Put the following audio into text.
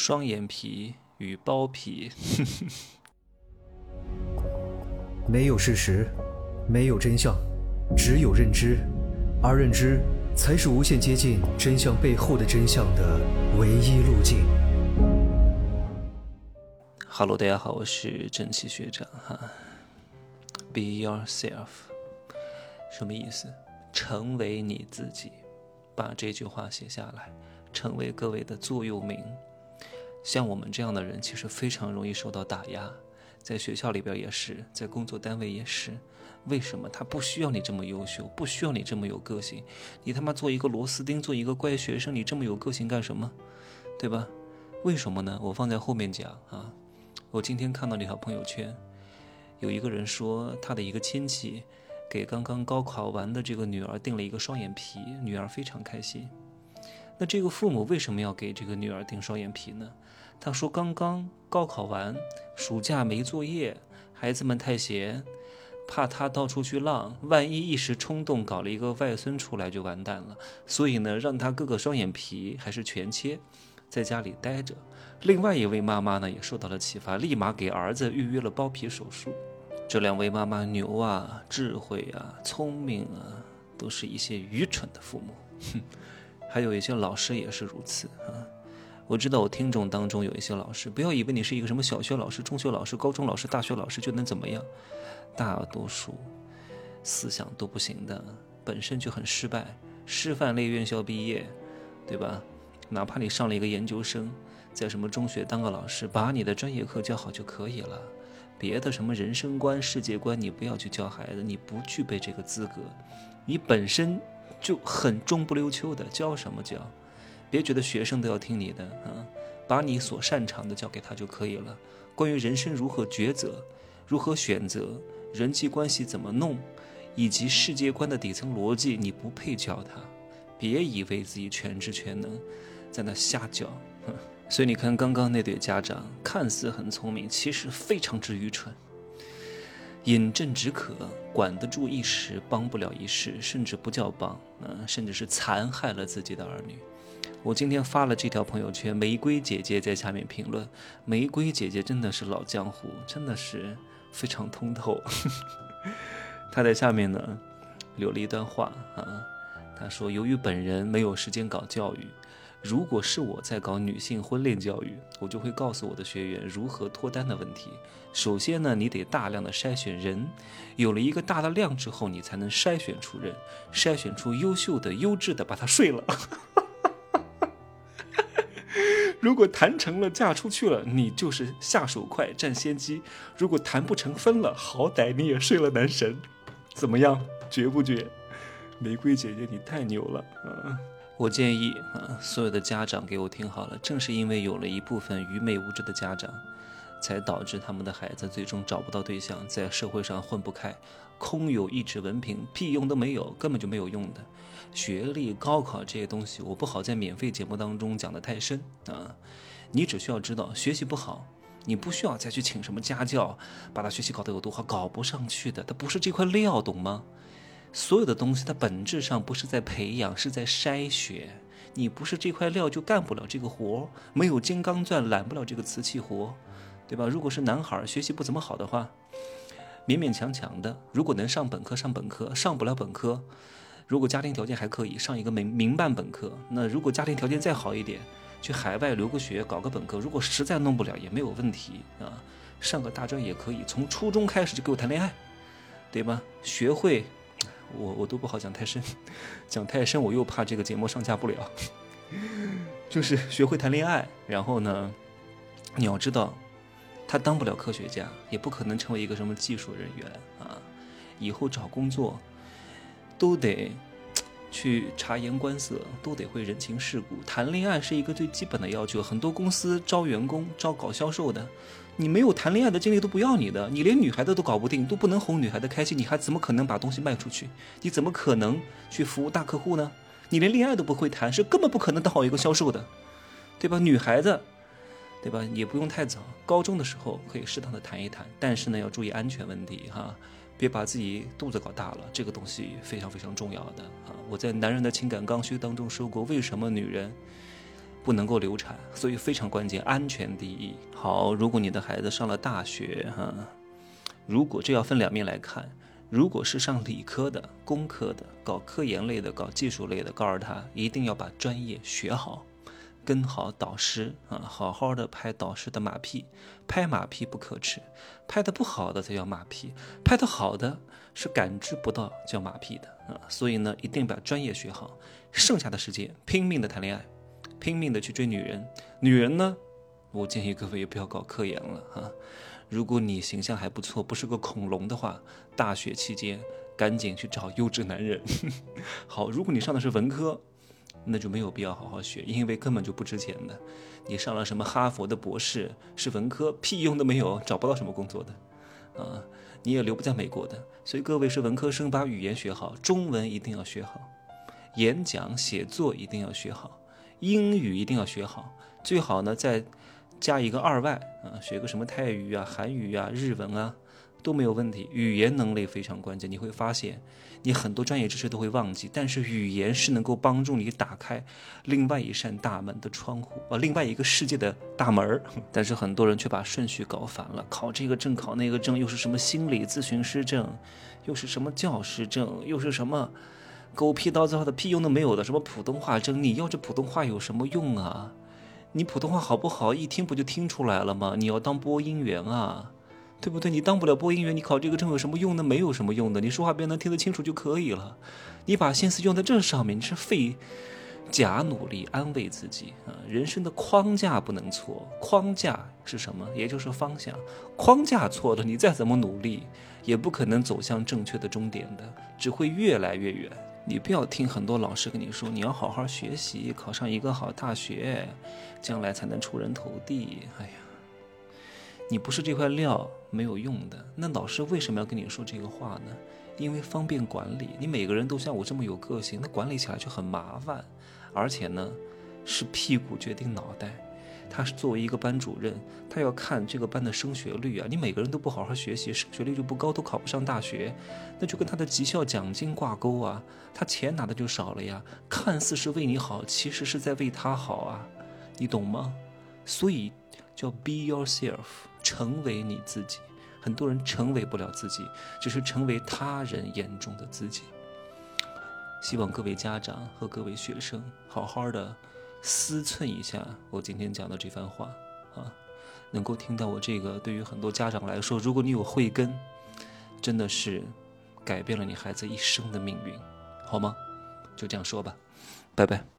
双眼皮与包皮。没有事实，没有真相，只有认知，而认知才是无限接近真相背后的真相的唯一路径。Hello，大家好，我是正气学长哈。Be yourself，什么意思？成为你自己。把这句话写下来，成为各位的座右铭。像我们这样的人，其实非常容易受到打压，在学校里边也是，在工作单位也是。为什么？他不需要你这么优秀，不需要你这么有个性。你他妈做一个螺丝钉，做一个乖学生，你这么有个性干什么？对吧？为什么呢？我放在后面讲啊。我今天看到那条朋友圈，有一个人说他的一个亲戚。给刚刚高考完的这个女儿订了一个双眼皮，女儿非常开心。那这个父母为什么要给这个女儿定双眼皮呢？他说刚刚高考完，暑假没作业，孩子们太闲，怕他到处去浪，万一一时冲动搞了一个外孙出来就完蛋了。所以呢，让他割个双眼皮还是全切，在家里待着。另外一位妈妈呢也受到了启发，立马给儿子预约了包皮手术。这两位妈妈牛啊，智慧啊，聪明啊，都是一些愚蠢的父母。哼，还有一些老师也是如此啊。我知道我听众当中有一些老师，不要以为你是一个什么小学老师、中学老师、高中老师、大学老师就能怎么样，大多数思想都不行的，本身就很失败。师范类院校毕业，对吧？哪怕你上了一个研究生，在什么中学当个老师，把你的专业课教好就可以了。别的什么人生观、世界观，你不要去教孩子，你不具备这个资格，你本身就很中不溜秋的，教什么教？别觉得学生都要听你的啊，把你所擅长的教给他就可以了。关于人生如何抉择、如何选择、人际关系怎么弄，以及世界观的底层逻辑，你不配教他。别以为自己全知全能，在那瞎教。所以你看，刚刚那对家长看似很聪明，其实非常之愚蠢。饮鸩止渴，管得住一时，帮不了一世，甚至不叫帮，嗯，甚至是残害了自己的儿女。我今天发了这条朋友圈，玫瑰姐姐在下面评论。玫瑰姐姐真的是老江湖，真的是非常通透。她在下面呢留了一段话啊，她说：“由于本人没有时间搞教育。”如果是我在搞女性婚恋教育，我就会告诉我的学员如何脱单的问题。首先呢，你得大量的筛选人，有了一个大的量之后，你才能筛选出人，筛选出优秀的、优质的，把他睡了。如果谈成了，嫁出去了，你就是下手快，占先机。如果谈不成，分了，好歹你也睡了男神，怎么样？绝不绝？玫瑰姐姐，你太牛了啊！我建议啊，所有的家长给我听好了，正是因为有了一部分愚昧无知的家长，才导致他们的孩子最终找不到对象，在社会上混不开，空有一纸文凭，屁用都没有，根本就没有用的。学历、高考这些东西，我不好在免费节目当中讲的太深啊。你只需要知道，学习不好，你不需要再去请什么家教，把他学习搞得有多好，搞不上去的，他不是这块料，懂吗？所有的东西，它本质上不是在培养，是在筛选。你不是这块料，就干不了这个活没有金刚钻，揽不了这个瓷器活，对吧？如果是男孩，学习不怎么好的话，勉勉强强的，如果能上本科，上本科；上不了本科，如果家庭条件还可以，上一个民民办本科。那如果家庭条件再好一点，去海外留个学，搞个本科。如果实在弄不了，也没有问题啊，上个大专也可以。从初中开始就给我谈恋爱，对吧？学会。我我都不好讲太深，讲太深我又怕这个节目上架不了。就是学会谈恋爱，然后呢，你要知道，他当不了科学家，也不可能成为一个什么技术人员啊。以后找工作，都得去察言观色，都得会人情世故。谈恋爱是一个最基本的要求，很多公司招员工招搞销售的。你没有谈恋爱的经历都不要你的，你连女孩子都搞不定，都不能哄女孩子开心，你还怎么可能把东西卖出去？你怎么可能去服务大客户呢？你连恋爱都不会谈，是根本不可能当好一个销售的，对吧？女孩子，对吧？也不用太早，高中的时候可以适当的谈一谈，但是呢，要注意安全问题哈，别把自己肚子搞大了，这个东西非常非常重要的啊！我在《男人的情感刚需》当中说过，为什么女人不能够流产，所以非常关键，安全第一。好，如果你的孩子上了大学，哈，如果这要分两面来看，如果是上理科的、工科的、搞科研类的、搞技术类的，告诉他一定要把专业学好。跟好导师啊，好好的拍导师的马屁，拍马屁不可耻，拍的不好的才叫马屁，拍的好的是感知不到叫马屁的啊。所以呢，一定把专业学好，剩下的时间拼命的谈恋爱，拼命的去追女人。女人呢，我建议各位也不要搞科研了哈。如果你形象还不错，不是个恐龙的话，大学期间赶紧去找优质男人。好，如果你上的是文科。那就没有必要好好学，因为根本就不值钱的。你上了什么哈佛的博士，是文科，屁用都没有，找不到什么工作的，啊，你也留不在美国的。所以各位是文科生，把语言学好，中文一定要学好，演讲写作一定要学好，英语一定要学好，最好呢再加一个二外啊，学个什么泰语啊、韩语啊、日文啊。都没有问题，语言能力非常关键。你会发现，你很多专业知识都会忘记，但是语言是能够帮助你打开另外一扇大门的窗户啊，另外一个世界的大门儿。但是很多人却把顺序搞反了，考这个证，考那个证，又是什么心理咨询师证，又是什么教师证，又是什么狗屁倒灶的屁用都没有的什么普通话证。你要这普通话有什么用啊？你普通话好不好？一听不就听出来了吗？你要当播音员啊？对不对？你当不了播音员，你考这个证有什么用呢？没有什么用的。你说话别人能听得清楚就可以了。你把心思用在这上面，你是费假努力安慰自己啊。人生的框架不能错，框架是什么？也就是方向。框架错了，你再怎么努力，也不可能走向正确的终点的，只会越来越远。你不要听很多老师跟你说，你要好好学习，考上一个好大学，将来才能出人头地。哎呀。你不是这块料，没有用的。那老师为什么要跟你说这个话呢？因为方便管理。你每个人都像我这么有个性，那管理起来就很麻烦。而且呢，是屁股决定脑袋。他是作为一个班主任，他要看这个班的升学率啊。你每个人都不好好学习，升学率就不高，都考不上大学，那就跟他的绩效奖金挂钩啊。他钱拿的就少了呀。看似是为你好，其实是在为他好啊。你懂吗？所以叫 be yourself。成为你自己，很多人成为不了自己，只是成为他人眼中的自己。希望各位家长和各位学生好好的思忖一下我今天讲的这番话啊，能够听到我这个，对于很多家长来说，如果你有慧根，真的是改变了你孩子一生的命运，好吗？就这样说吧，拜拜。